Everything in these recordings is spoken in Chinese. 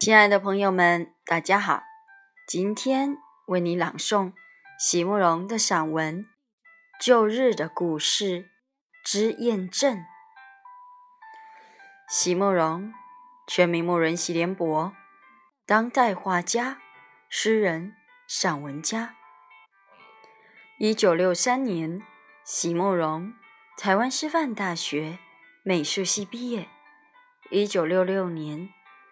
亲爱的朋友们，大家好！今天为你朗诵席慕容的散文《旧日的故事之验证》。席慕容，全名慕容席联博，当代画家、诗人、散文家。一九六三年，席慕容台湾师范大学美术系毕业。一九六六年。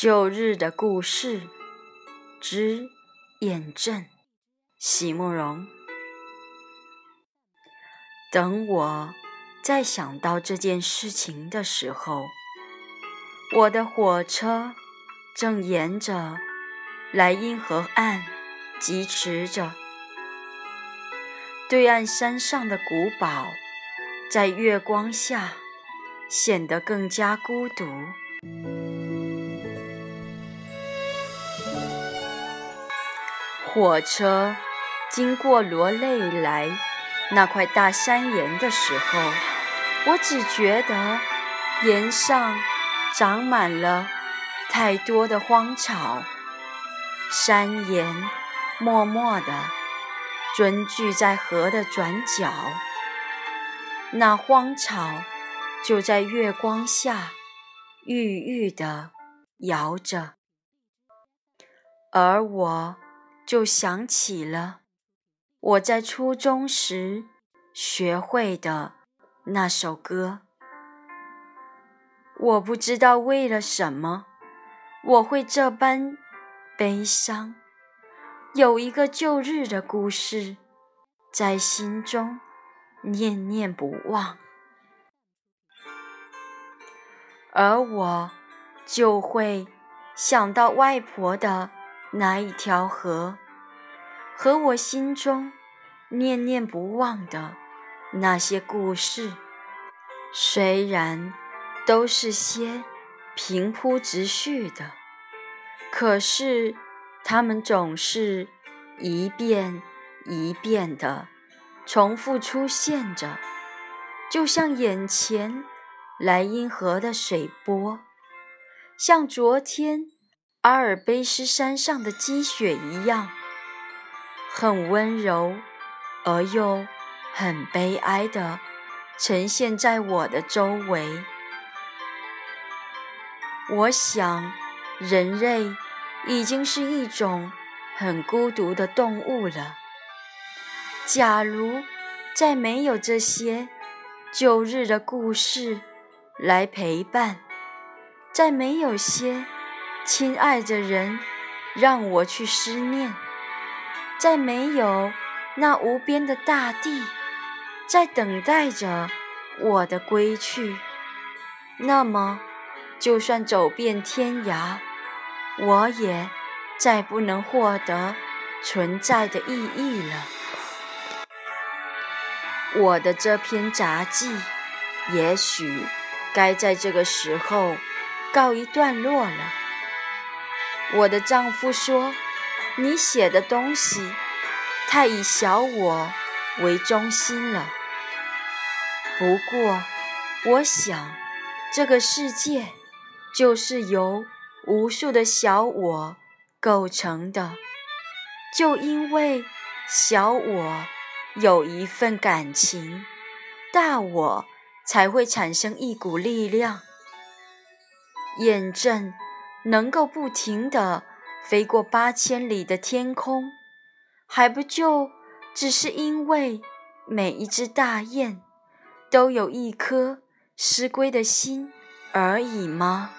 旧日的故事之验证，席慕容。等我再想到这件事情的时候，我的火车正沿着莱茵河岸疾驰着，对岸山上的古堡在月光下显得更加孤独。火车经过罗内莱那块大山岩的时候，我只觉得岩上长满了太多的荒草。山岩默默地蹲踞在河的转角，那荒草就在月光下郁郁地摇着，而我。就想起了我在初中时学会的那首歌。我不知道为了什么我会这般悲伤，有一个旧日的故事在心中念念不忘，而我就会想到外婆的。那一条河，和我心中念念不忘的那些故事，虽然都是些平铺直叙的，可是它们总是一遍一遍的重复出现着，就像眼前莱茵河的水波，像昨天。阿尔卑斯山上的积雪一样，很温柔而又很悲哀的呈现在我的周围。我想，人类已经是一种很孤独的动物了。假如再没有这些旧日的故事来陪伴，再没有些……亲爱的人，让我去思念，在没有那无边的大地，在等待着我的归去。那么，就算走遍天涯，我也再不能获得存在的意义了。我的这篇杂记，也许该在这个时候告一段落了。我的丈夫说：“你写的东西太以小我为中心了。”不过，我想，这个世界就是由无数的小我构成的。就因为小我有一份感情，大我才会产生一股力量。验证能够不停地飞过八千里的天空，还不就只是因为每一只大雁都有一颗失归的心而已吗？